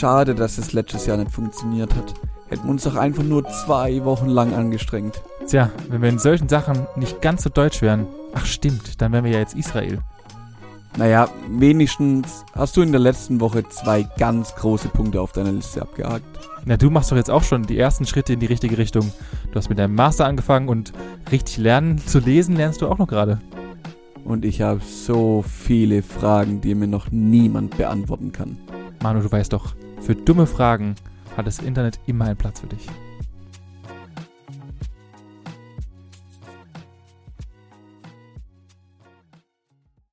Schade, dass es letztes Jahr nicht funktioniert hat. Hätten wir uns doch einfach nur zwei Wochen lang angestrengt. Tja, wenn wir in solchen Sachen nicht ganz so deutsch wären. Ach stimmt, dann wären wir ja jetzt Israel. Naja, wenigstens hast du in der letzten Woche zwei ganz große Punkte auf deiner Liste abgehakt. Na, du machst doch jetzt auch schon die ersten Schritte in die richtige Richtung. Du hast mit deinem Master angefangen und richtig lernen zu lesen lernst du auch noch gerade. Und ich habe so viele Fragen, die mir noch niemand beantworten kann. Manu, du weißt doch, für dumme Fragen hat das Internet immer einen Platz für dich.